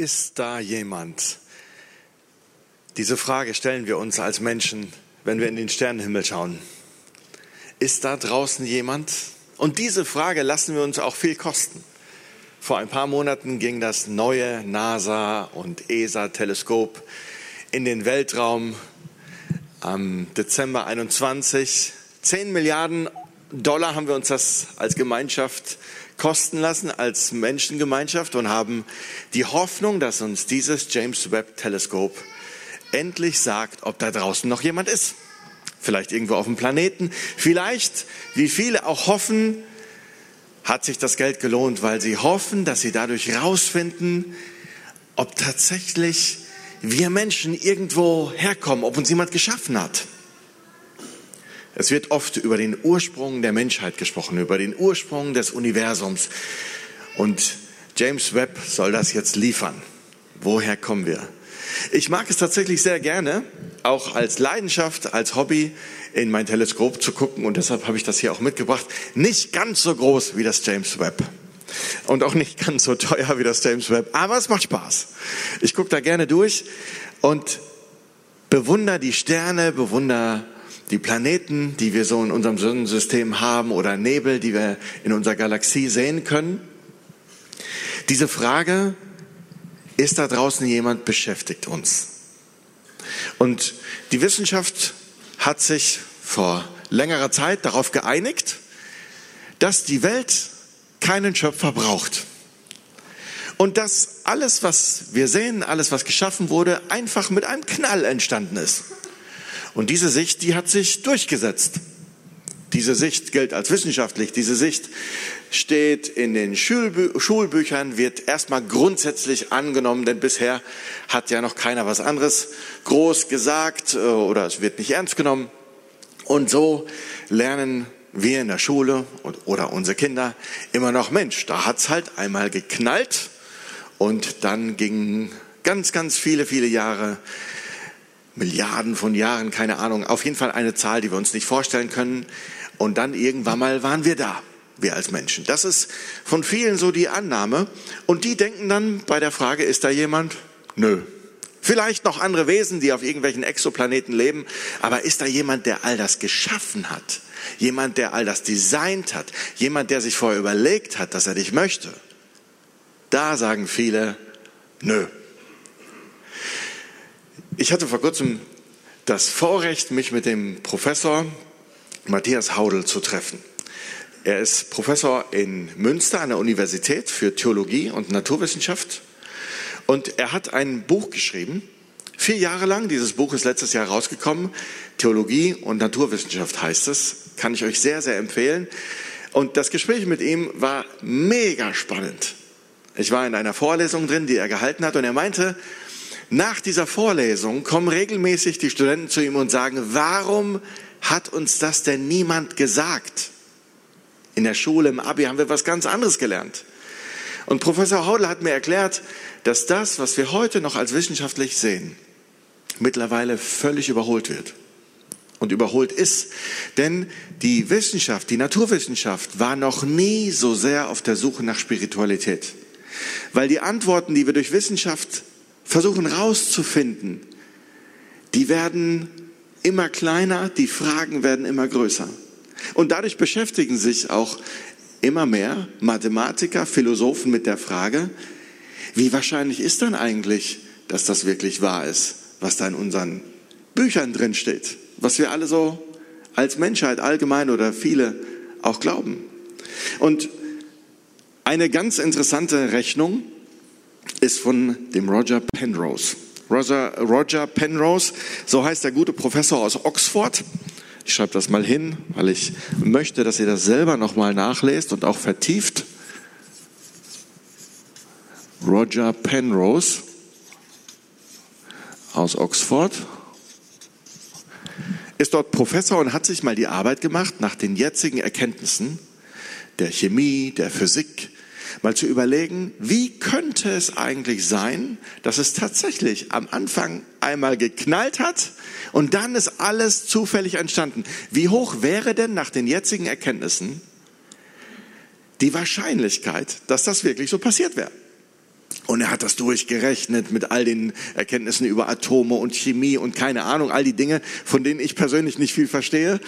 Ist da jemand? Diese Frage stellen wir uns als Menschen, wenn wir in den Sternenhimmel schauen. Ist da draußen jemand? Und diese Frage lassen wir uns auch viel kosten. Vor ein paar Monaten ging das neue NASA und ESA-Teleskop in den Weltraum am Dezember 21. Zehn Milliarden Dollar haben wir uns das als Gemeinschaft kosten lassen, als Menschengemeinschaft und haben die Hoffnung, dass uns dieses James Webb Teleskop endlich sagt, ob da draußen noch jemand ist. Vielleicht irgendwo auf dem Planeten. Vielleicht, wie viele auch hoffen, hat sich das Geld gelohnt, weil sie hoffen, dass sie dadurch herausfinden, ob tatsächlich wir Menschen irgendwo herkommen, ob uns jemand geschaffen hat. Es wird oft über den Ursprung der Menschheit gesprochen, über den Ursprung des Universums. Und James Webb soll das jetzt liefern. Woher kommen wir? Ich mag es tatsächlich sehr gerne, auch als Leidenschaft, als Hobby in mein Teleskop zu gucken und deshalb habe ich das hier auch mitgebracht. Nicht ganz so groß wie das James Webb und auch nicht ganz so teuer wie das James Webb, aber es macht Spaß. Ich gucke da gerne durch und bewundere die Sterne, bewundere die Planeten, die wir so in unserem Sonnensystem haben oder Nebel, die wir in unserer Galaxie sehen können. Diese Frage, ist da draußen jemand, beschäftigt uns. Und die Wissenschaft hat sich vor längerer Zeit darauf geeinigt, dass die Welt keinen Schöpfer braucht. Und dass alles, was wir sehen, alles, was geschaffen wurde, einfach mit einem Knall entstanden ist. Und diese Sicht, die hat sich durchgesetzt. Diese Sicht gilt als wissenschaftlich. Diese Sicht steht in den Schulbü Schulbüchern, wird erstmal grundsätzlich angenommen, denn bisher hat ja noch keiner was anderes groß gesagt äh, oder es wird nicht ernst genommen. Und so lernen wir in der Schule oder unsere Kinder immer noch, Mensch, da hat's halt einmal geknallt und dann gingen ganz, ganz viele, viele Jahre Milliarden von Jahren, keine Ahnung, auf jeden Fall eine Zahl, die wir uns nicht vorstellen können. Und dann irgendwann mal waren wir da, wir als Menschen. Das ist von vielen so die Annahme. Und die denken dann bei der Frage, ist da jemand? Nö. Vielleicht noch andere Wesen, die auf irgendwelchen Exoplaneten leben. Aber ist da jemand, der all das geschaffen hat? Jemand, der all das designt hat? Jemand, der sich vorher überlegt hat, dass er dich möchte? Da sagen viele, nö. Ich hatte vor kurzem das Vorrecht, mich mit dem Professor Matthias Haudel zu treffen. Er ist Professor in Münster an der Universität für Theologie und Naturwissenschaft und er hat ein Buch geschrieben, vier Jahre lang. Dieses Buch ist letztes Jahr rausgekommen. Theologie und Naturwissenschaft heißt es. Kann ich euch sehr, sehr empfehlen. Und das Gespräch mit ihm war mega spannend. Ich war in einer Vorlesung drin, die er gehalten hat und er meinte, nach dieser Vorlesung kommen regelmäßig die Studenten zu ihm und sagen, warum hat uns das denn niemand gesagt? In der Schule, im Abi haben wir was ganz anderes gelernt. Und Professor Haudel hat mir erklärt, dass das, was wir heute noch als wissenschaftlich sehen, mittlerweile völlig überholt wird und überholt ist. Denn die Wissenschaft, die Naturwissenschaft war noch nie so sehr auf der Suche nach Spiritualität. Weil die Antworten, die wir durch Wissenschaft versuchen rauszufinden, die werden immer kleiner, die Fragen werden immer größer. Und dadurch beschäftigen sich auch immer mehr Mathematiker, Philosophen mit der Frage, wie wahrscheinlich ist dann eigentlich, dass das wirklich wahr ist, was da in unseren Büchern drin steht, was wir alle so als Menschheit allgemein oder viele auch glauben. Und eine ganz interessante Rechnung ist von dem Roger Penrose. Roger, Roger Penrose, so heißt der gute Professor aus Oxford. Ich schreibe das mal hin, weil ich möchte, dass ihr das selber nochmal nachlest und auch vertieft. Roger Penrose aus Oxford ist dort Professor und hat sich mal die Arbeit gemacht, nach den jetzigen Erkenntnissen der Chemie, der Physik, mal zu überlegen, wie könnte es eigentlich sein, dass es tatsächlich am Anfang einmal geknallt hat und dann ist alles zufällig entstanden. Wie hoch wäre denn nach den jetzigen Erkenntnissen die Wahrscheinlichkeit, dass das wirklich so passiert wäre? Und er hat das durchgerechnet mit all den Erkenntnissen über Atome und Chemie und keine Ahnung, all die Dinge, von denen ich persönlich nicht viel verstehe.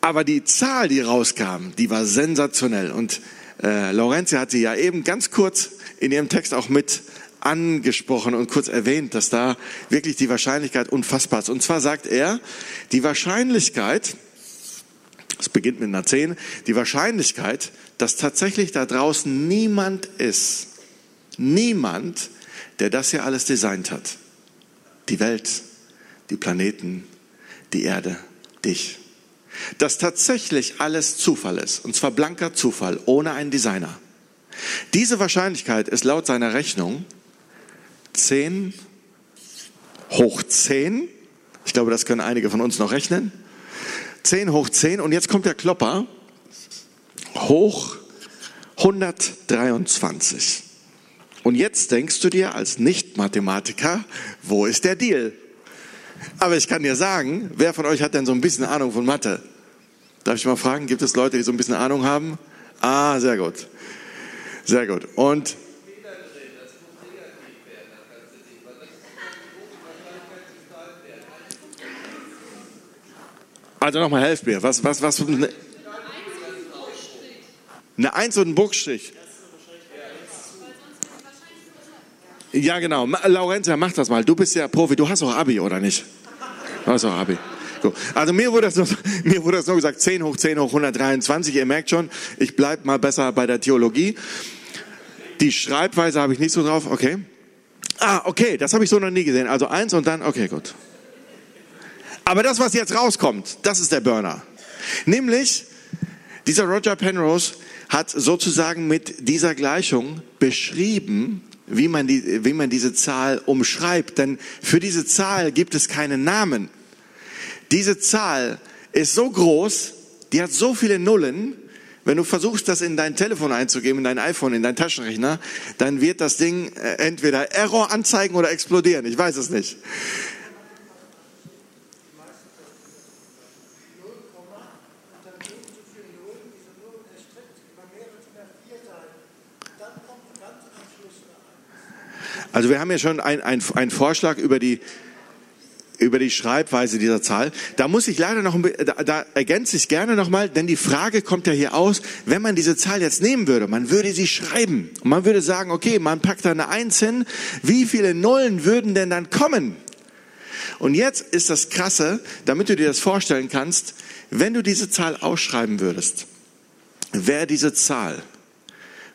Aber die Zahl, die rauskam, die war sensationell. Und äh, Laurentia hat sie ja eben ganz kurz in ihrem Text auch mit angesprochen und kurz erwähnt, dass da wirklich die Wahrscheinlichkeit unfassbar ist. Und zwar sagt er, die Wahrscheinlichkeit, es beginnt mit einer 10, die Wahrscheinlichkeit, dass tatsächlich da draußen niemand ist, niemand, der das hier alles designt hat. Die Welt, die Planeten, die Erde, dich. Dass tatsächlich alles Zufall ist, und zwar blanker Zufall, ohne einen Designer. Diese Wahrscheinlichkeit ist laut seiner Rechnung 10 hoch 10. Ich glaube, das können einige von uns noch rechnen. 10 hoch 10 und jetzt kommt der Klopper hoch 123. Und jetzt denkst du dir als Nicht-Mathematiker, wo ist der Deal? Aber ich kann dir sagen, wer von euch hat denn so ein bisschen Ahnung von Mathe? Darf ich mal fragen, gibt es Leute, die so ein bisschen Ahnung haben? Ah, sehr gut. Sehr gut. Und Also nochmal, helft mir. Was, was, was? Eine, Eins und ein Buchstrich. Ja, genau. Laurentia, mach das mal. Du bist ja Profi. Du hast auch Abi, oder nicht? Du hast auch Abi. Also mir wurde, das nur, mir wurde das nur gesagt, 10 hoch 10 hoch 123. Ihr merkt schon, ich bleib mal besser bei der Theologie. Die Schreibweise habe ich nicht so drauf. Okay. Ah, okay, das habe ich so noch nie gesehen. Also eins und dann, okay, gut. Aber das, was jetzt rauskommt, das ist der Burner. Nämlich, dieser Roger Penrose hat sozusagen mit dieser Gleichung beschrieben, wie man, die, wie man diese Zahl umschreibt. Denn für diese Zahl gibt es keinen Namen. Diese Zahl ist so groß, die hat so viele Nullen. Wenn du versuchst, das in dein Telefon einzugeben, in dein iPhone, in dein Taschenrechner, dann wird das Ding äh, entweder Error anzeigen oder explodieren. Ich weiß es nicht. Also wir haben ja schon einen ein Vorschlag über die, über die Schreibweise dieser Zahl. Da muss ich leider noch, da, da ergänze ich gerne nochmal, denn die Frage kommt ja hier aus, wenn man diese Zahl jetzt nehmen würde, man würde sie schreiben und man würde sagen, okay, man packt da eine Eins hin, wie viele Nullen würden denn dann kommen? Und jetzt ist das Krasse, damit du dir das vorstellen kannst, wenn du diese Zahl ausschreiben würdest, wäre diese Zahl,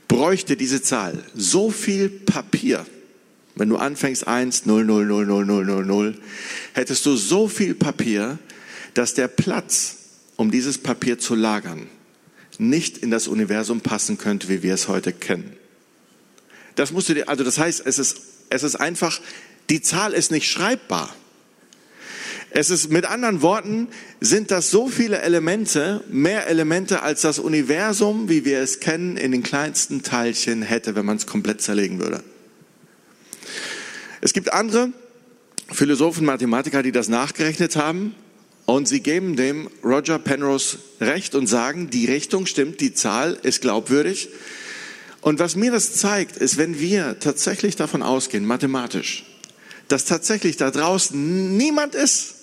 bräuchte diese Zahl so viel Papier, wenn du anfängst 1, 0, 0, 0, 0, 0, 0, 0, hättest du so viel Papier, dass der Platz, um dieses Papier zu lagern, nicht in das Universum passen könnte, wie wir es heute kennen. Das musst du dir, also das heißt, es ist, es ist einfach, die Zahl ist nicht schreibbar. Es ist mit anderen Worten, sind das so viele Elemente, mehr Elemente als das Universum, wie wir es kennen, in den kleinsten Teilchen hätte, wenn man es komplett zerlegen würde. Es gibt andere Philosophen, Mathematiker, die das nachgerechnet haben und sie geben dem Roger Penrose recht und sagen, die Richtung stimmt, die Zahl ist glaubwürdig. Und was mir das zeigt, ist, wenn wir tatsächlich davon ausgehen, mathematisch, dass tatsächlich da draußen niemand ist,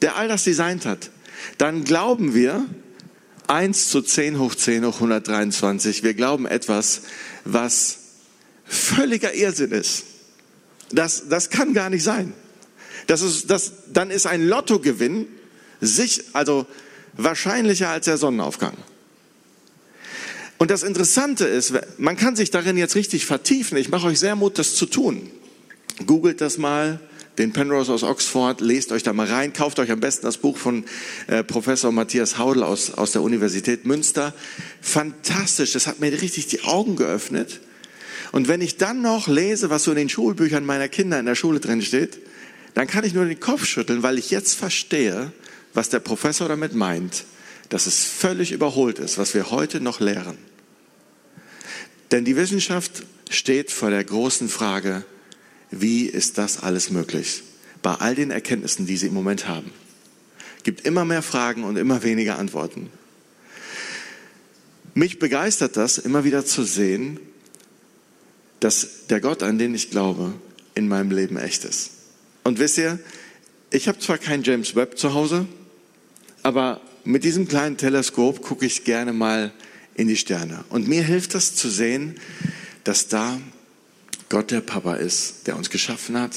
der all das designt hat, dann glauben wir 1 zu 10 hoch 10 hoch 123. Wir glauben etwas, was völliger Irrsinn ist. Das, das kann gar nicht sein. Das ist, das, dann ist ein Lottogewinn sich, also wahrscheinlicher als der Sonnenaufgang. Und das Interessante ist, man kann sich darin jetzt richtig vertiefen. Ich mache euch sehr Mut, das zu tun. Googelt das mal, den Penrose aus Oxford, lest euch da mal rein, kauft euch am besten das Buch von äh, Professor Matthias Haudel aus, aus der Universität Münster. Fantastisch, das hat mir richtig die Augen geöffnet und wenn ich dann noch lese, was so in den Schulbüchern meiner Kinder in der Schule drin steht, dann kann ich nur den Kopf schütteln, weil ich jetzt verstehe, was der Professor damit meint, dass es völlig überholt ist, was wir heute noch lehren. Denn die Wissenschaft steht vor der großen Frage, wie ist das alles möglich? Bei all den Erkenntnissen, die sie im Moment haben. Gibt immer mehr Fragen und immer weniger Antworten. Mich begeistert das, immer wieder zu sehen, dass der Gott, an den ich glaube, in meinem Leben echt ist. Und wisst ihr, ich habe zwar kein James Webb zu Hause, aber mit diesem kleinen Teleskop gucke ich gerne mal in die Sterne. Und mir hilft das zu sehen, dass da Gott der Papa ist, der uns geschaffen hat,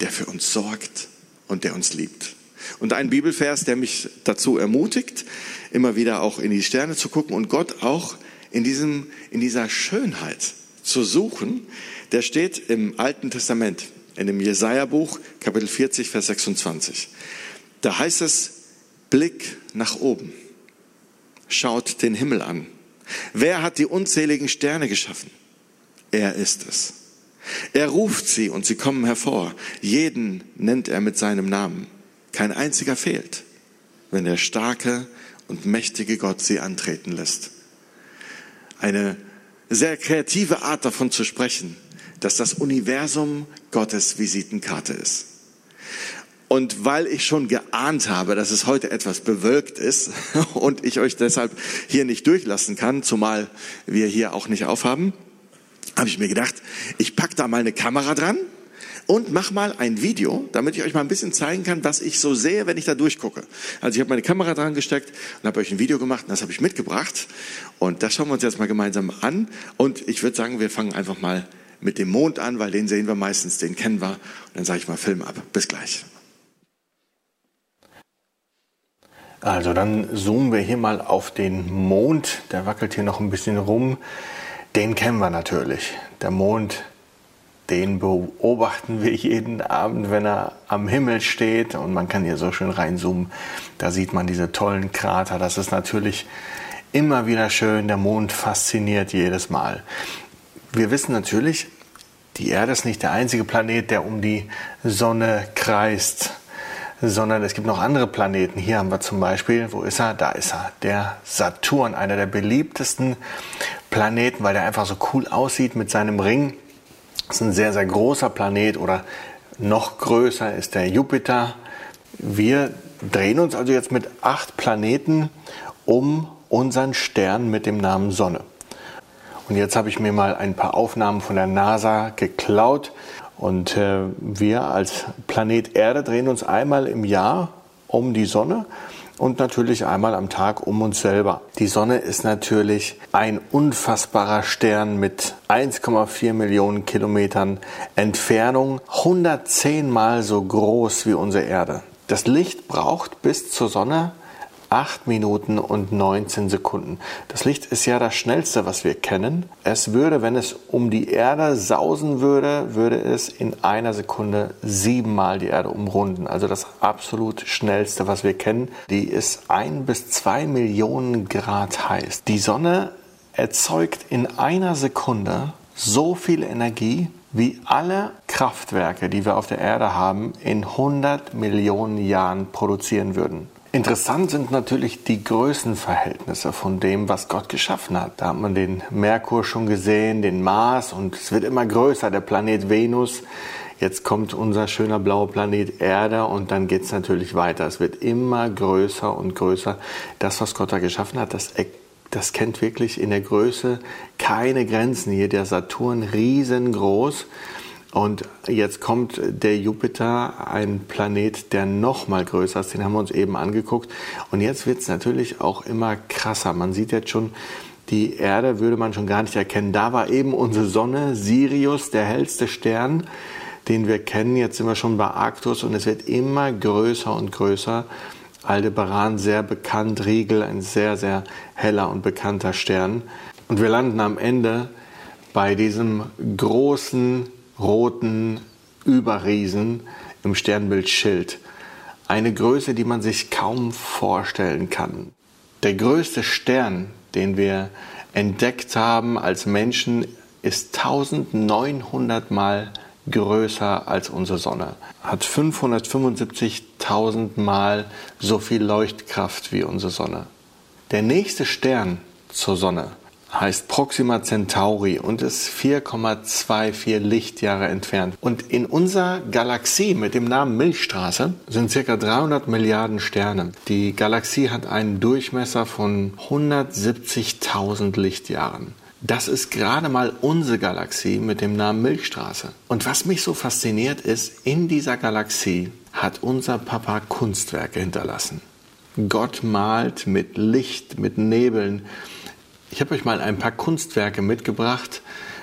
der für uns sorgt und der uns liebt. Und ein Bibelvers, der mich dazu ermutigt, immer wieder auch in die Sterne zu gucken und Gott auch in, diesem, in dieser Schönheit zu suchen, der steht im Alten Testament, in dem Jesaja-Buch, Kapitel 40, Vers 26. Da heißt es, Blick nach oben, schaut den Himmel an. Wer hat die unzähligen Sterne geschaffen? Er ist es. Er ruft sie und sie kommen hervor. Jeden nennt er mit seinem Namen. Kein einziger fehlt, wenn der starke und mächtige Gott sie antreten lässt. Eine sehr kreative Art davon zu sprechen, dass das Universum Gottes Visitenkarte ist. Und weil ich schon geahnt habe, dass es heute etwas bewölkt ist und ich euch deshalb hier nicht durchlassen kann, zumal wir hier auch nicht aufhaben, habe ich mir gedacht, ich pack da mal eine Kamera dran und mach mal ein Video, damit ich euch mal ein bisschen zeigen kann, was ich so sehe, wenn ich da durchgucke. Also ich habe meine Kamera dran gesteckt und habe euch ein Video gemacht und das habe ich mitgebracht und das schauen wir uns jetzt mal gemeinsam an und ich würde sagen, wir fangen einfach mal mit dem Mond an, weil den sehen wir meistens, den kennen wir und dann sage ich mal Film ab. Bis gleich. Also dann zoomen wir hier mal auf den Mond. Der wackelt hier noch ein bisschen rum. Den kennen wir natürlich. Der Mond, den beobachten wir jeden Abend, wenn er am Himmel steht und man kann hier so schön reinzoomen. Da sieht man diese tollen Krater. Das ist natürlich immer wieder schön. Der Mond fasziniert jedes Mal. Wir wissen natürlich, die Erde ist nicht der einzige Planet, der um die Sonne kreist, sondern es gibt noch andere Planeten. Hier haben wir zum Beispiel, wo ist er? Da ist er, der Saturn, einer der beliebtesten Planeten, weil der einfach so cool aussieht mit seinem Ring. Das ist ein sehr, sehr großer Planet oder noch größer ist der Jupiter. Wir drehen uns also jetzt mit acht Planeten um unseren Stern mit dem Namen Sonne. Und jetzt habe ich mir mal ein paar Aufnahmen von der NASA geklaut. Und äh, wir als Planet Erde drehen uns einmal im Jahr um die Sonne und natürlich einmal am Tag um uns selber. Die Sonne ist natürlich ein unfassbarer Stern mit 1,4 Millionen Kilometern Entfernung, 110 mal so groß wie unsere Erde. Das Licht braucht bis zur Sonne 8 Minuten und 19 Sekunden. Das Licht ist ja das schnellste, was wir kennen. Es würde, wenn es um die Erde sausen würde, würde es in einer Sekunde siebenmal die Erde umrunden. Also das absolut schnellste, was wir kennen. Die ist ein bis zwei Millionen Grad heiß. Die Sonne erzeugt in einer Sekunde so viel Energie, wie alle Kraftwerke, die wir auf der Erde haben, in 100 Millionen Jahren produzieren würden. Interessant sind natürlich die Größenverhältnisse von dem, was Gott geschaffen hat. Da hat man den Merkur schon gesehen, den Mars und es wird immer größer, der Planet Venus. Jetzt kommt unser schöner blauer Planet Erde und dann geht es natürlich weiter. Es wird immer größer und größer. Das, was Gott da geschaffen hat, das, das kennt wirklich in der Größe keine Grenzen. Hier der Saturn riesengroß. Und jetzt kommt der Jupiter, ein Planet, der noch mal größer ist. Den haben wir uns eben angeguckt. Und jetzt wird es natürlich auch immer krasser. Man sieht jetzt schon, die Erde würde man schon gar nicht erkennen. Da war eben unsere Sonne, Sirius, der hellste Stern, den wir kennen. Jetzt sind wir schon bei Arctus und es wird immer größer und größer. Aldebaran, sehr bekannt, Riegel, ein sehr, sehr heller und bekannter Stern. Und wir landen am Ende bei diesem großen roten Überriesen im Sternbild Schild. Eine Größe, die man sich kaum vorstellen kann. Der größte Stern, den wir entdeckt haben als Menschen, ist 1900 Mal größer als unsere Sonne. Hat 575.000 Mal so viel Leuchtkraft wie unsere Sonne. Der nächste Stern zur Sonne heißt Proxima Centauri und ist 4,24 Lichtjahre entfernt. Und in unserer Galaxie mit dem Namen Milchstraße sind circa 300 Milliarden Sterne. Die Galaxie hat einen Durchmesser von 170.000 Lichtjahren. Das ist gerade mal unsere Galaxie mit dem Namen Milchstraße. Und was mich so fasziniert ist, in dieser Galaxie hat unser Papa Kunstwerke hinterlassen. Gott malt mit Licht, mit Nebeln. Ich habe euch mal ein paar Kunstwerke mitgebracht,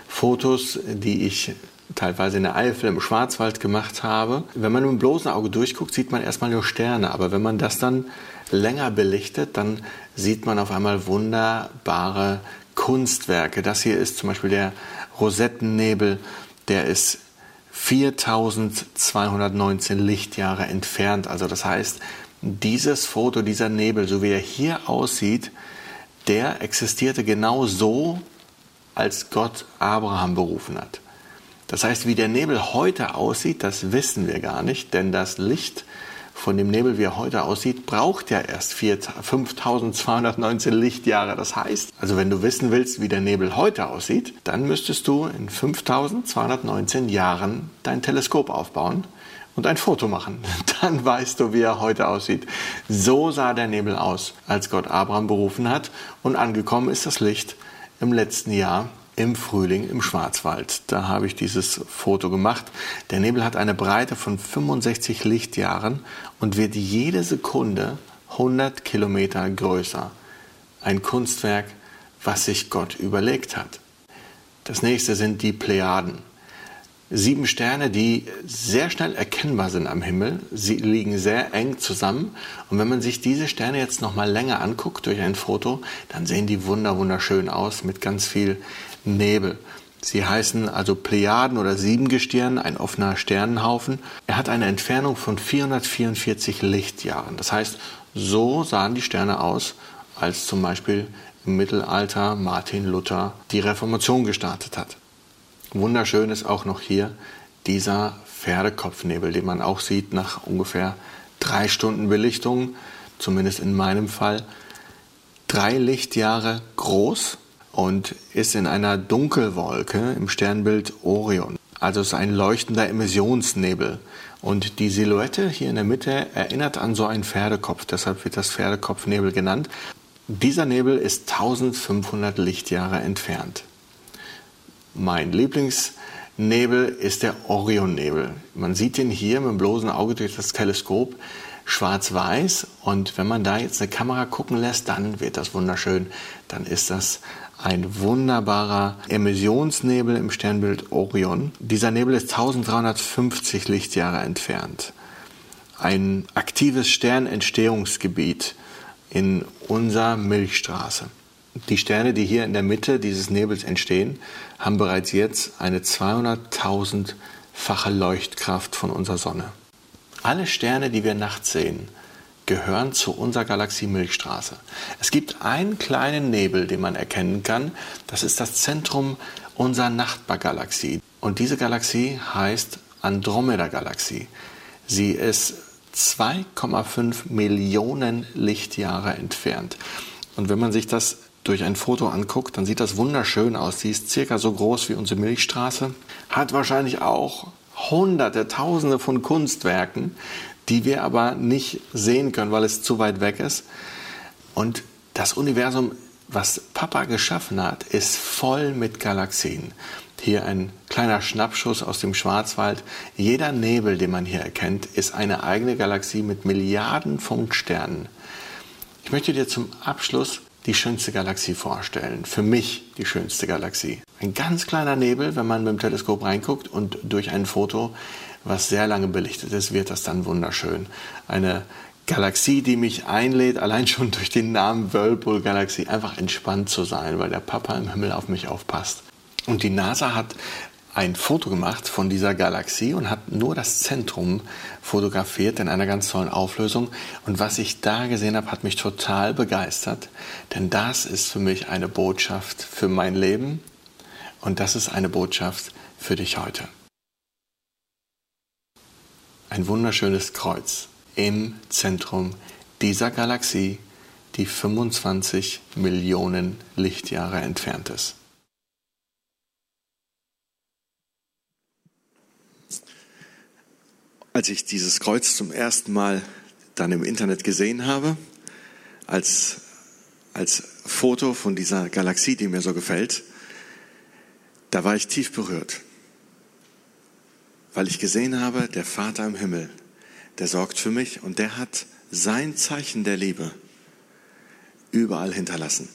Fotos, die ich teilweise in der Eifel im Schwarzwald gemacht habe. Wenn man mit dem bloßen Auge durchguckt, sieht man erstmal nur Sterne, aber wenn man das dann länger belichtet, dann sieht man auf einmal wunderbare Kunstwerke. Das hier ist zum Beispiel der Rosettennebel, der ist 4219 Lichtjahre entfernt. Also das heißt, dieses Foto, dieser Nebel, so wie er hier aussieht, der existierte genau so, als Gott Abraham berufen hat. Das heißt, wie der Nebel heute aussieht, das wissen wir gar nicht, denn das Licht von dem Nebel, wie er heute aussieht, braucht ja erst 5219 Lichtjahre. Das heißt, also wenn du wissen willst, wie der Nebel heute aussieht, dann müsstest du in 5219 Jahren dein Teleskop aufbauen und ein Foto machen. Dann weißt du, wie er heute aussieht. So sah der Nebel aus, als Gott Abraham berufen hat und angekommen ist das Licht im letzten Jahr im Frühling im Schwarzwald. Da habe ich dieses Foto gemacht. Der Nebel hat eine Breite von 65 Lichtjahren und wird jede Sekunde 100 Kilometer größer. Ein Kunstwerk, was sich Gott überlegt hat. Das nächste sind die Plejaden. Sieben Sterne, die sehr schnell erkennbar sind am Himmel. Sie liegen sehr eng zusammen. Und wenn man sich diese Sterne jetzt noch mal länger anguckt durch ein Foto, dann sehen die wunder wunderschön aus mit ganz viel Nebel. Sie heißen also Plejaden oder Siebengestirn, ein offener Sternenhaufen. Er hat eine Entfernung von 444 Lichtjahren. Das heißt, so sahen die Sterne aus, als zum Beispiel im Mittelalter Martin Luther die Reformation gestartet hat. Wunderschön ist auch noch hier dieser Pferdekopfnebel, den man auch sieht nach ungefähr drei Stunden Belichtung, zumindest in meinem Fall. Drei Lichtjahre groß und ist in einer Dunkelwolke im Sternbild Orion. Also es ist ein leuchtender Emissionsnebel. Und die Silhouette hier in der Mitte erinnert an so einen Pferdekopf, deshalb wird das Pferdekopfnebel genannt. Dieser Nebel ist 1500 Lichtjahre entfernt. Mein Lieblingsnebel ist der Orionnebel. Man sieht ihn hier mit dem bloßen Auge durch das Teleskop schwarz-weiß und wenn man da jetzt eine Kamera gucken lässt, dann wird das wunderschön. Dann ist das ein wunderbarer Emissionsnebel im Sternbild Orion. Dieser Nebel ist 1350 Lichtjahre entfernt. Ein aktives Sternentstehungsgebiet in unserer Milchstraße. Die Sterne, die hier in der Mitte dieses Nebels entstehen, haben bereits jetzt eine 200.000-fache Leuchtkraft von unserer Sonne. Alle Sterne, die wir nachts sehen, gehören zu unserer Galaxie Milchstraße. Es gibt einen kleinen Nebel, den man erkennen kann. Das ist das Zentrum unserer Nachbargalaxie. Und diese Galaxie heißt Andromeda-Galaxie. Sie ist 2,5 Millionen Lichtjahre entfernt. Und wenn man sich das durch ein Foto anguckt, dann sieht das wunderschön aus. Sie ist circa so groß wie unsere Milchstraße, hat wahrscheinlich auch hunderte, tausende von Kunstwerken, die wir aber nicht sehen können, weil es zu weit weg ist. Und das Universum, was Papa geschaffen hat, ist voll mit Galaxien. Hier ein kleiner Schnappschuss aus dem Schwarzwald. Jeder Nebel, den man hier erkennt, ist eine eigene Galaxie mit Milliarden von Sternen. Ich möchte dir zum Abschluss die schönste Galaxie vorstellen. Für mich die schönste Galaxie. Ein ganz kleiner Nebel, wenn man mit dem Teleskop reinguckt und durch ein Foto, was sehr lange belichtet ist, wird das dann wunderschön. Eine Galaxie, die mich einlädt, allein schon durch den Namen Whirlpool Galaxie, einfach entspannt zu sein, weil der Papa im Himmel auf mich aufpasst. Und die NASA hat ein Foto gemacht von dieser Galaxie und hat nur das Zentrum fotografiert in einer ganz tollen Auflösung. Und was ich da gesehen habe, hat mich total begeistert, denn das ist für mich eine Botschaft für mein Leben und das ist eine Botschaft für dich heute. Ein wunderschönes Kreuz im Zentrum dieser Galaxie, die 25 Millionen Lichtjahre entfernt ist. Als ich dieses Kreuz zum ersten Mal dann im Internet gesehen habe, als, als Foto von dieser Galaxie, die mir so gefällt, Da war ich tief berührt, weil ich gesehen habe, der Vater im Himmel, der sorgt für mich und der hat sein Zeichen der Liebe überall hinterlassen,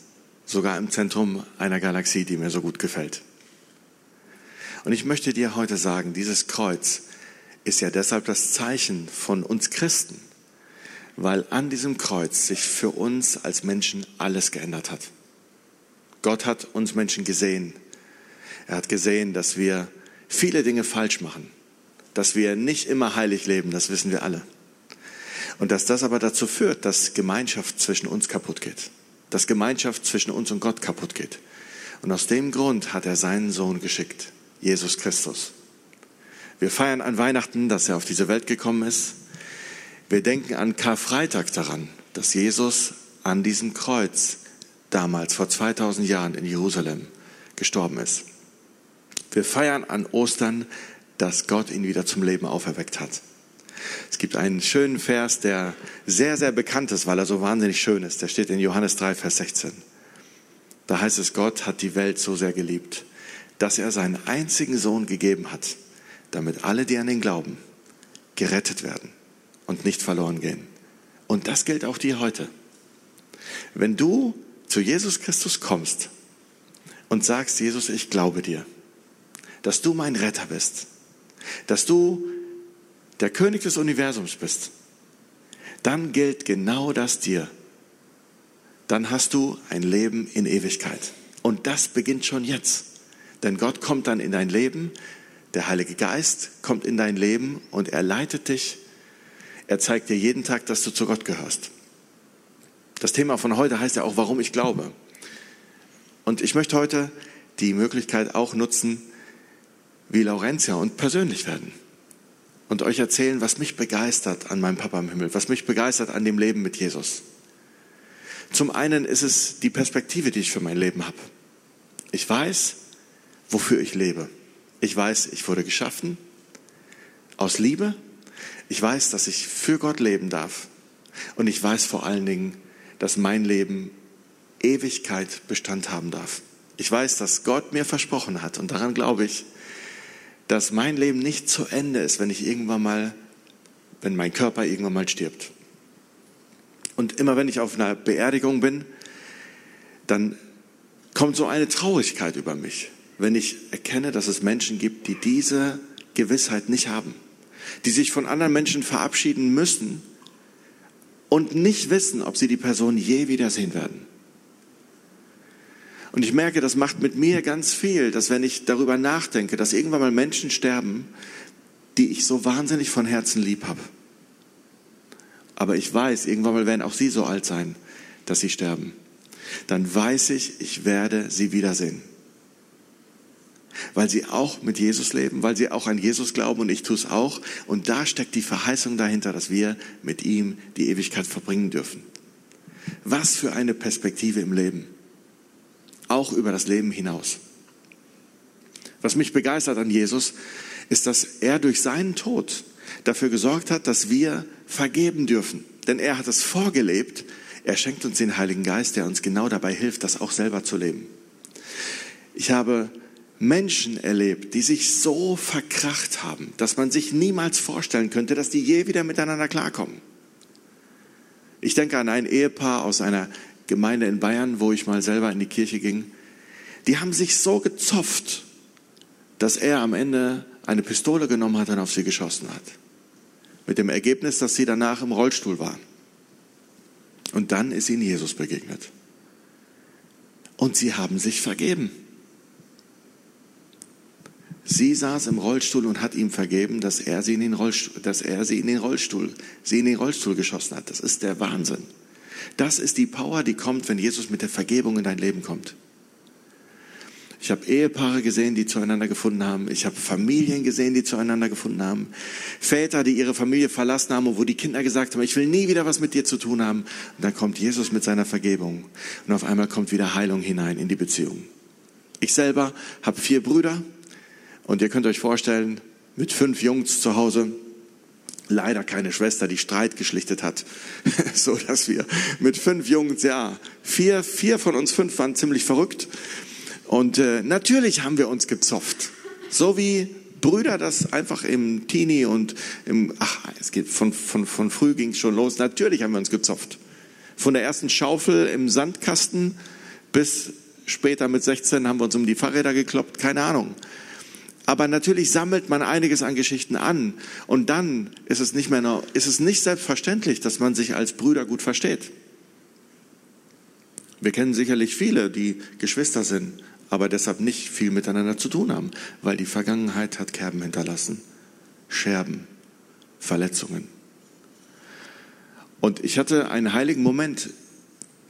sogar im Zentrum einer Galaxie, die mir so gut gefällt. Und ich möchte dir heute sagen, dieses Kreuz ist ja deshalb das Zeichen von uns Christen, weil an diesem Kreuz sich für uns als Menschen alles geändert hat. Gott hat uns Menschen gesehen. Er hat gesehen, dass wir viele Dinge falsch machen, dass wir nicht immer heilig leben, das wissen wir alle. Und dass das aber dazu führt, dass Gemeinschaft zwischen uns kaputt geht, dass Gemeinschaft zwischen uns und Gott kaputt geht. Und aus dem Grund hat er seinen Sohn geschickt, Jesus Christus. Wir feiern an Weihnachten, dass er auf diese Welt gekommen ist. Wir denken an Karfreitag daran, dass Jesus an diesem Kreuz damals vor 2000 Jahren in Jerusalem gestorben ist. Wir feiern an Ostern, dass Gott ihn wieder zum Leben auferweckt hat. Es gibt einen schönen Vers, der sehr, sehr bekannt ist, weil er so wahnsinnig schön ist. Der steht in Johannes 3, Vers 16. Da heißt es, Gott hat die Welt so sehr geliebt, dass er seinen einzigen Sohn gegeben hat, damit alle, die an ihn glauben, gerettet werden und nicht verloren gehen. Und das gilt auch dir heute. Wenn du zu Jesus Christus kommst und sagst, Jesus, ich glaube dir, dass du mein Retter bist, dass du der König des Universums bist, dann gilt genau das dir. Dann hast du ein Leben in Ewigkeit. Und das beginnt schon jetzt. Denn Gott kommt dann in dein Leben, der Heilige Geist kommt in dein Leben und er leitet dich. Er zeigt dir jeden Tag, dass du zu Gott gehörst. Das Thema von heute heißt ja auch, warum ich glaube. Und ich möchte heute die Möglichkeit auch nutzen, wie Laurentia und persönlich werden und euch erzählen, was mich begeistert an meinem Papa im Himmel, was mich begeistert an dem Leben mit Jesus. Zum einen ist es die Perspektive, die ich für mein Leben habe. Ich weiß, wofür ich lebe. Ich weiß, ich wurde geschaffen aus Liebe. Ich weiß, dass ich für Gott leben darf. Und ich weiß vor allen Dingen, dass mein Leben Ewigkeit Bestand haben darf. Ich weiß, dass Gott mir versprochen hat, und daran glaube ich, dass mein Leben nicht zu Ende ist, wenn ich irgendwann mal, wenn mein Körper irgendwann mal stirbt. Und immer wenn ich auf einer Beerdigung bin, dann kommt so eine Traurigkeit über mich, wenn ich erkenne, dass es Menschen gibt, die diese Gewissheit nicht haben, die sich von anderen Menschen verabschieden müssen und nicht wissen, ob sie die Person je wiedersehen werden. Und ich merke, das macht mit mir ganz viel, dass wenn ich darüber nachdenke, dass irgendwann mal Menschen sterben, die ich so wahnsinnig von Herzen lieb habe. Aber ich weiß, irgendwann mal werden auch sie so alt sein, dass sie sterben. Dann weiß ich, ich werde sie wiedersehen. Weil sie auch mit Jesus leben, weil sie auch an Jesus glauben und ich tue es auch. Und da steckt die Verheißung dahinter, dass wir mit ihm die Ewigkeit verbringen dürfen. Was für eine Perspektive im Leben auch über das Leben hinaus. Was mich begeistert an Jesus, ist, dass er durch seinen Tod dafür gesorgt hat, dass wir vergeben dürfen. Denn er hat es vorgelebt. Er schenkt uns den Heiligen Geist, der uns genau dabei hilft, das auch selber zu leben. Ich habe Menschen erlebt, die sich so verkracht haben, dass man sich niemals vorstellen könnte, dass die je wieder miteinander klarkommen. Ich denke an ein Ehepaar aus einer Gemeinde in Bayern, wo ich mal selber in die Kirche ging, die haben sich so gezopft, dass er am Ende eine Pistole genommen hat und auf sie geschossen hat. Mit dem Ergebnis, dass sie danach im Rollstuhl war. Und dann ist ihnen Jesus begegnet. Und sie haben sich vergeben. Sie saß im Rollstuhl und hat ihm vergeben, dass er sie in den Rollstuhl, dass er sie in den Rollstuhl, sie in den Rollstuhl geschossen hat. Das ist der Wahnsinn. Das ist die Power, die kommt, wenn Jesus mit der Vergebung in dein Leben kommt. Ich habe Ehepaare gesehen, die zueinander gefunden haben. Ich habe Familien gesehen, die zueinander gefunden haben. Väter, die ihre Familie verlassen haben und wo die Kinder gesagt haben, ich will nie wieder was mit dir zu tun haben. Und dann kommt Jesus mit seiner Vergebung. Und auf einmal kommt wieder Heilung hinein in die Beziehung. Ich selber habe vier Brüder. Und ihr könnt euch vorstellen, mit fünf Jungs zu Hause, leider keine Schwester, die Streit geschlichtet hat, so dass wir mit fünf Jungs, ja, vier, vier von uns fünf waren ziemlich verrückt Und äh, natürlich haben wir uns gezofft. So wie Brüder das einfach im Teenie und im, ach, es geht von, von, von früh ging es schon los. Natürlich haben wir uns gezopft. Von der ersten Schaufel im Sandkasten bis später mit 16 haben wir uns um die Fahrräder gekloppt, keine Ahnung. Aber natürlich sammelt man einiges an Geschichten an. Und dann ist es nicht mehr, ist es nicht selbstverständlich, dass man sich als Brüder gut versteht. Wir kennen sicherlich viele, die Geschwister sind, aber deshalb nicht viel miteinander zu tun haben, weil die Vergangenheit hat Kerben hinterlassen, Scherben, Verletzungen. Und ich hatte einen heiligen Moment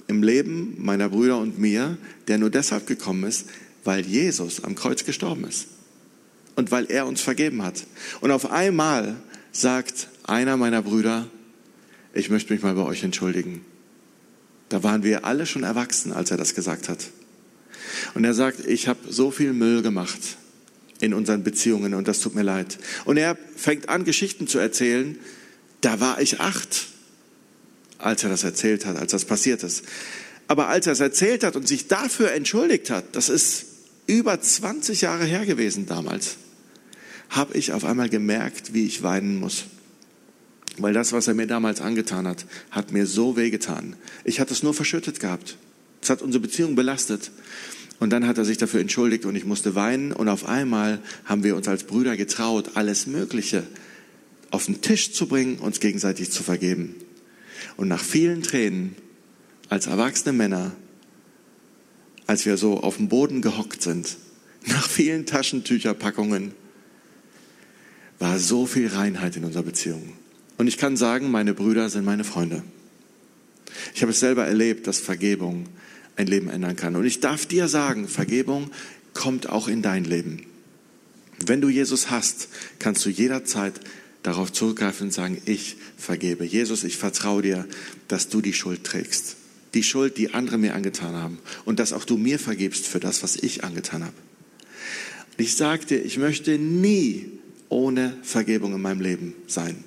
im Leben meiner Brüder und mir, der nur deshalb gekommen ist, weil Jesus am Kreuz gestorben ist und weil er uns vergeben hat. Und auf einmal sagt einer meiner Brüder, ich möchte mich mal bei euch entschuldigen. Da waren wir alle schon erwachsen, als er das gesagt hat. Und er sagt, ich habe so viel Müll gemacht in unseren Beziehungen und das tut mir leid. Und er fängt an, Geschichten zu erzählen. Da war ich acht, als er das erzählt hat, als das passiert ist. Aber als er es erzählt hat und sich dafür entschuldigt hat, das ist über 20 Jahre her gewesen damals, habe ich auf einmal gemerkt, wie ich weinen muss. Weil das, was er mir damals angetan hat, hat mir so wehgetan. Ich hatte es nur verschüttet gehabt. Es hat unsere Beziehung belastet. Und dann hat er sich dafür entschuldigt und ich musste weinen. Und auf einmal haben wir uns als Brüder getraut, alles Mögliche auf den Tisch zu bringen, uns gegenseitig zu vergeben. Und nach vielen Tränen, als erwachsene Männer, als wir so auf dem Boden gehockt sind, nach vielen Taschentücherpackungen, war so viel Reinheit in unserer Beziehung. Und ich kann sagen, meine Brüder sind meine Freunde. Ich habe es selber erlebt, dass Vergebung ein Leben ändern kann. Und ich darf dir sagen, Vergebung kommt auch in dein Leben. Wenn du Jesus hast, kannst du jederzeit darauf zurückgreifen und sagen, ich vergebe. Jesus, ich vertraue dir, dass du die Schuld trägst. Die Schuld, die andere mir angetan haben. Und dass auch du mir vergibst für das, was ich angetan habe. Ich sage dir, ich möchte nie ohne Vergebung in meinem Leben sein.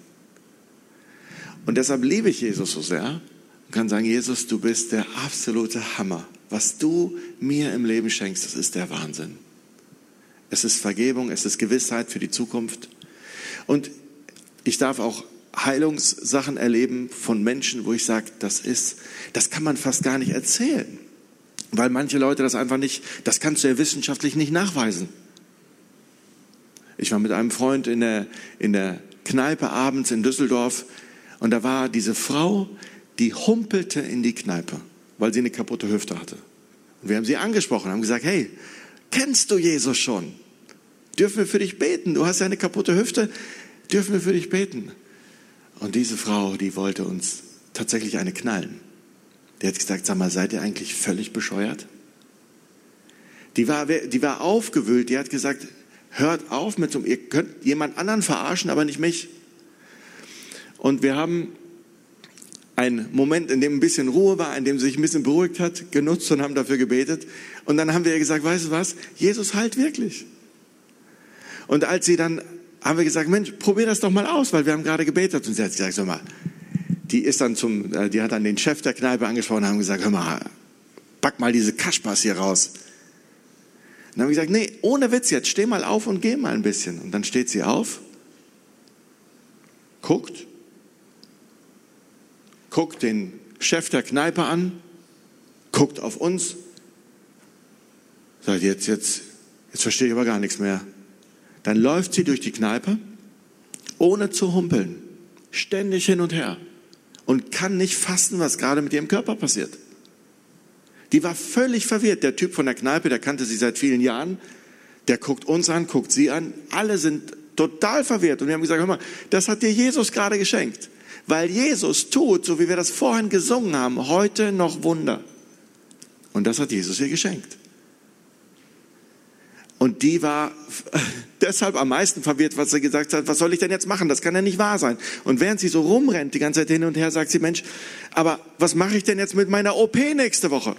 Und deshalb liebe ich Jesus so sehr und kann sagen, Jesus, du bist der absolute Hammer. Was du mir im Leben schenkst, das ist der Wahnsinn. Es ist Vergebung, es ist Gewissheit für die Zukunft. Und ich darf auch Heilungssachen erleben von Menschen, wo ich sage, das ist, das kann man fast gar nicht erzählen. Weil manche Leute das einfach nicht, das kannst du ja wissenschaftlich nicht nachweisen. Ich war mit einem Freund in der, in der Kneipe abends in Düsseldorf und da war diese Frau, die humpelte in die Kneipe, weil sie eine kaputte Hüfte hatte. Und wir haben sie angesprochen, haben gesagt, hey, kennst du Jesus schon? Dürfen wir für dich beten? Du hast ja eine kaputte Hüfte, dürfen wir für dich beten? Und diese Frau, die wollte uns tatsächlich eine knallen. Die hat gesagt, sag mal, seid ihr eigentlich völlig bescheuert? Die war, die war aufgewühlt, die hat gesagt, hört auf mit so, ihr könnt jemand anderen verarschen, aber nicht mich. Und wir haben einen Moment, in dem ein bisschen Ruhe war, in dem sie sich ein bisschen beruhigt hat, genutzt und haben dafür gebetet. Und dann haben wir ihr gesagt, weißt du was, Jesus heilt wirklich. Und als sie dann, haben wir gesagt, Mensch, probier das doch mal aus, weil wir haben gerade gebetet. Und sie hat gesagt, sag mal, die ist dann zum, äh, die hat dann den Chef der Kneipe angesprochen und haben gesagt, hör mal, pack mal diese Kaschpas hier raus dann haben wir gesagt, nee, ohne Witz jetzt, steh mal auf und geh mal ein bisschen. Und dann steht sie auf, guckt, guckt den Chef der Kneipe an, guckt auf uns, sagt, jetzt, jetzt, jetzt verstehe ich aber gar nichts mehr. Dann läuft sie durch die Kneipe, ohne zu humpeln, ständig hin und her und kann nicht fassen, was gerade mit ihrem Körper passiert. Die war völlig verwirrt. Der Typ von der Kneipe, der kannte sie seit vielen Jahren. Der guckt uns an, guckt sie an. Alle sind total verwirrt. Und wir haben gesagt, hör mal, das hat dir Jesus gerade geschenkt. Weil Jesus tut, so wie wir das vorhin gesungen haben, heute noch Wunder. Und das hat Jesus ihr geschenkt. Und die war deshalb am meisten verwirrt, was sie gesagt hat, was soll ich denn jetzt machen? Das kann ja nicht wahr sein. Und während sie so rumrennt, die ganze Zeit hin und her, sagt sie, Mensch, aber was mache ich denn jetzt mit meiner OP nächste Woche?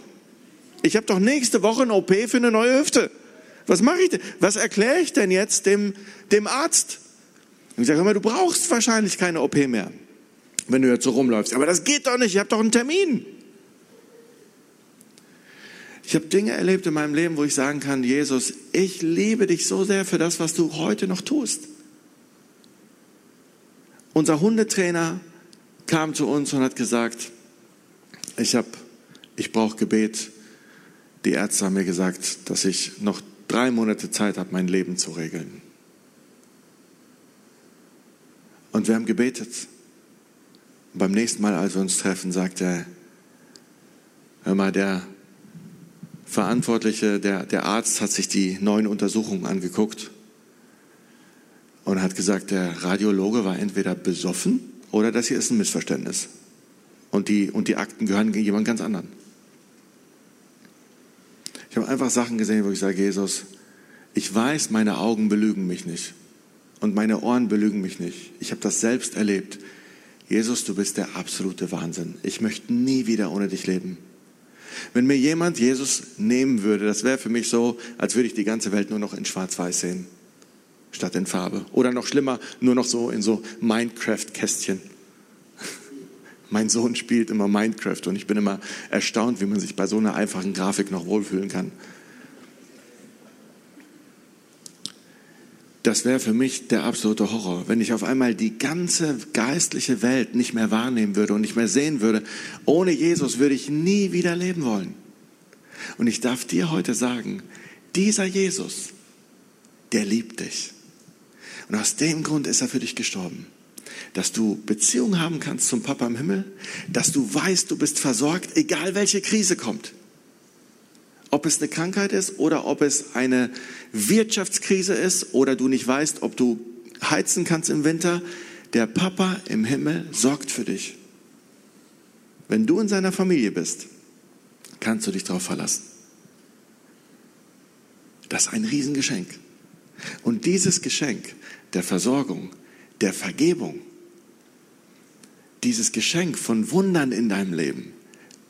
Ich habe doch nächste Woche eine OP für eine neue Hüfte. Was mache ich denn? Was erkläre ich denn jetzt dem, dem Arzt? Ich sage immer, du brauchst wahrscheinlich keine OP mehr, wenn du jetzt so rumläufst. Aber das geht doch nicht, ich habe doch einen Termin. Ich habe Dinge erlebt in meinem Leben, wo ich sagen kann, Jesus, ich liebe dich so sehr für das, was du heute noch tust. Unser Hundetrainer kam zu uns und hat gesagt, ich ich brauche Gebet. Die Ärzte haben mir gesagt, dass ich noch drei Monate Zeit habe, mein Leben zu regeln. Und wir haben gebetet. Und beim nächsten Mal, als wir uns treffen, sagt er, hör mal, der Verantwortliche, der, der Arzt hat sich die neuen Untersuchungen angeguckt und hat gesagt, der Radiologe war entweder besoffen oder das hier ist ein Missverständnis. Und die, und die Akten gehören jemand ganz anderen. Ich habe einfach Sachen gesehen, wo ich sage, Jesus, ich weiß, meine Augen belügen mich nicht und meine Ohren belügen mich nicht. Ich habe das selbst erlebt. Jesus, du bist der absolute Wahnsinn. Ich möchte nie wieder ohne dich leben. Wenn mir jemand Jesus nehmen würde, das wäre für mich so, als würde ich die ganze Welt nur noch in Schwarz-Weiß sehen, statt in Farbe. Oder noch schlimmer, nur noch so in so Minecraft-Kästchen. Mein Sohn spielt immer Minecraft und ich bin immer erstaunt, wie man sich bei so einer einfachen Grafik noch wohlfühlen kann. Das wäre für mich der absolute Horror, wenn ich auf einmal die ganze geistliche Welt nicht mehr wahrnehmen würde und nicht mehr sehen würde. Ohne Jesus würde ich nie wieder leben wollen. Und ich darf dir heute sagen, dieser Jesus, der liebt dich. Und aus dem Grund ist er für dich gestorben. Dass du Beziehung haben kannst zum Papa im Himmel, dass du weißt, du bist versorgt, egal welche Krise kommt. Ob es eine Krankheit ist oder ob es eine Wirtschaftskrise ist oder du nicht weißt, ob du heizen kannst im Winter, der Papa im Himmel sorgt für dich. Wenn du in seiner Familie bist, kannst du dich darauf verlassen. Das ist ein Riesengeschenk. Und dieses Geschenk der Versorgung, der Vergebung, dieses Geschenk von Wundern in deinem Leben,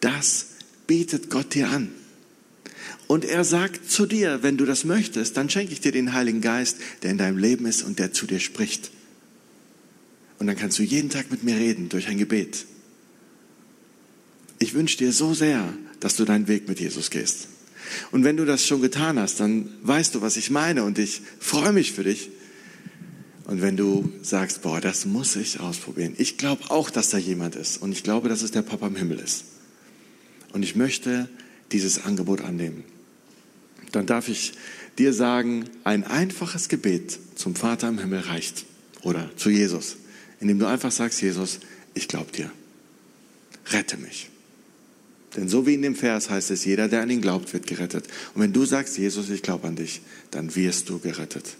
das bietet Gott dir an. Und er sagt zu dir, wenn du das möchtest, dann schenke ich dir den Heiligen Geist, der in deinem Leben ist und der zu dir spricht. Und dann kannst du jeden Tag mit mir reden durch ein Gebet. Ich wünsche dir so sehr, dass du deinen Weg mit Jesus gehst. Und wenn du das schon getan hast, dann weißt du, was ich meine und ich freue mich für dich. Und wenn du sagst, boah, das muss ich ausprobieren. Ich glaube auch, dass da jemand ist und ich glaube, dass es der Papa im Himmel ist. Und ich möchte dieses Angebot annehmen. Dann darf ich dir sagen, ein einfaches Gebet zum Vater im Himmel reicht oder zu Jesus, indem du einfach sagst, Jesus, ich glaube dir, rette mich. Denn so wie in dem Vers heißt es, jeder, der an ihn glaubt, wird gerettet. Und wenn du sagst, Jesus, ich glaube an dich, dann wirst du gerettet.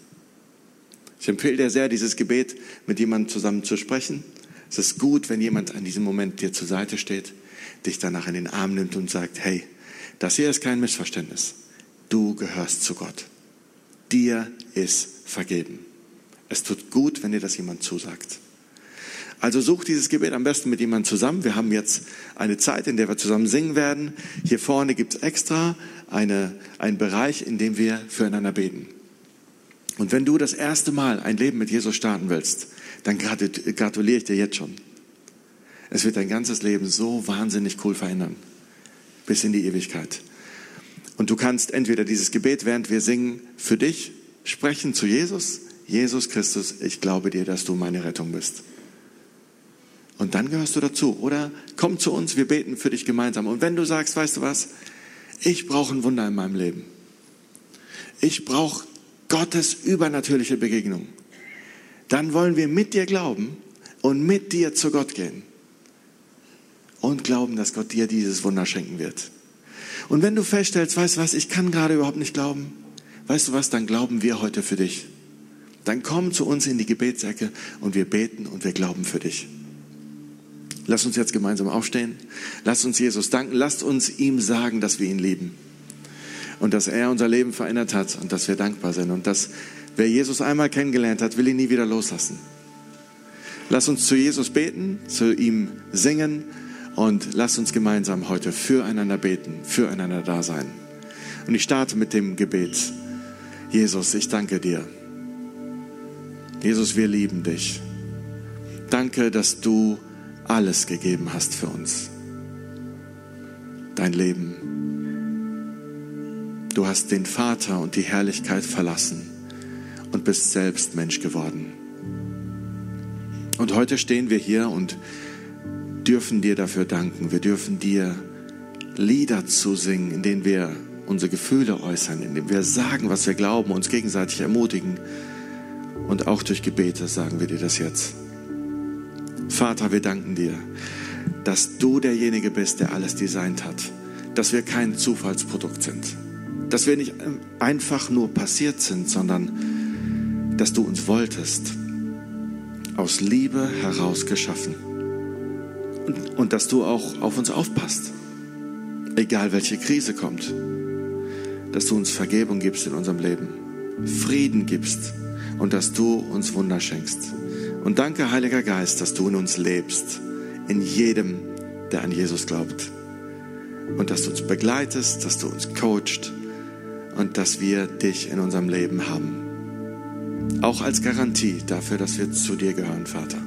Ich empfehle dir sehr, dieses Gebet mit jemandem zusammen zu sprechen. Es ist gut, wenn jemand an diesem Moment dir zur Seite steht, dich danach in den Arm nimmt und sagt, hey, das hier ist kein Missverständnis. Du gehörst zu Gott. Dir ist vergeben. Es tut gut, wenn dir das jemand zusagt. Also such dieses Gebet am besten mit jemandem zusammen. Wir haben jetzt eine Zeit, in der wir zusammen singen werden. Hier vorne gibt es extra eine, einen Bereich, in dem wir füreinander beten. Und wenn du das erste Mal ein Leben mit Jesus starten willst, dann gratuliere ich dir jetzt schon. Es wird dein ganzes Leben so wahnsinnig cool verändern bis in die Ewigkeit. Und du kannst entweder dieses Gebet, während wir singen, für dich sprechen zu Jesus. Jesus Christus, ich glaube dir, dass du meine Rettung bist. Und dann gehörst du dazu. Oder komm zu uns, wir beten für dich gemeinsam. Und wenn du sagst, weißt du was, ich brauche ein Wunder in meinem Leben. Ich brauche Gottes übernatürliche Begegnung. Dann wollen wir mit dir glauben und mit dir zu Gott gehen und glauben, dass Gott dir dieses Wunder schenken wird. Und wenn du feststellst, weißt du was, ich kann gerade überhaupt nicht glauben, weißt du was, dann glauben wir heute für dich. Dann komm zu uns in die Gebetsecke und wir beten und wir glauben für dich. Lass uns jetzt gemeinsam aufstehen. Lass uns Jesus danken. Lass uns ihm sagen, dass wir ihn lieben. Und dass er unser Leben verändert hat und dass wir dankbar sind. Und dass wer Jesus einmal kennengelernt hat, will ihn nie wieder loslassen. Lass uns zu Jesus beten, zu ihm singen und lasst uns gemeinsam heute füreinander beten, füreinander da sein. Und ich starte mit dem Gebet. Jesus, ich danke dir. Jesus, wir lieben dich. Danke, dass du alles gegeben hast für uns. Dein Leben, Du hast den Vater und die Herrlichkeit verlassen und bist selbst Mensch geworden. Und heute stehen wir hier und dürfen dir dafür danken. Wir dürfen dir Lieder zusingen, in denen wir unsere Gefühle äußern, in denen wir sagen, was wir glauben, uns gegenseitig ermutigen. Und auch durch Gebete sagen wir dir das jetzt. Vater, wir danken dir, dass du derjenige bist, der alles designt hat, dass wir kein Zufallsprodukt sind, dass wir nicht einfach nur passiert sind, sondern dass du uns wolltest, aus Liebe heraus geschaffen und, und dass du auch auf uns aufpasst, egal welche Krise kommt, dass du uns Vergebung gibst in unserem Leben, Frieden gibst und dass du uns Wunder schenkst. Und danke, Heiliger Geist, dass du in uns lebst, in jedem, der an Jesus glaubt. Und dass du uns begleitest, dass du uns coacht und dass wir dich in unserem Leben haben. Auch als Garantie dafür, dass wir zu dir gehören, Vater.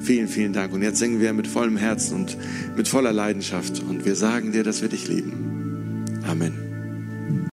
Vielen, vielen Dank. Und jetzt singen wir mit vollem Herzen und mit voller Leidenschaft. Und wir sagen dir, dass wir dich lieben. Amen.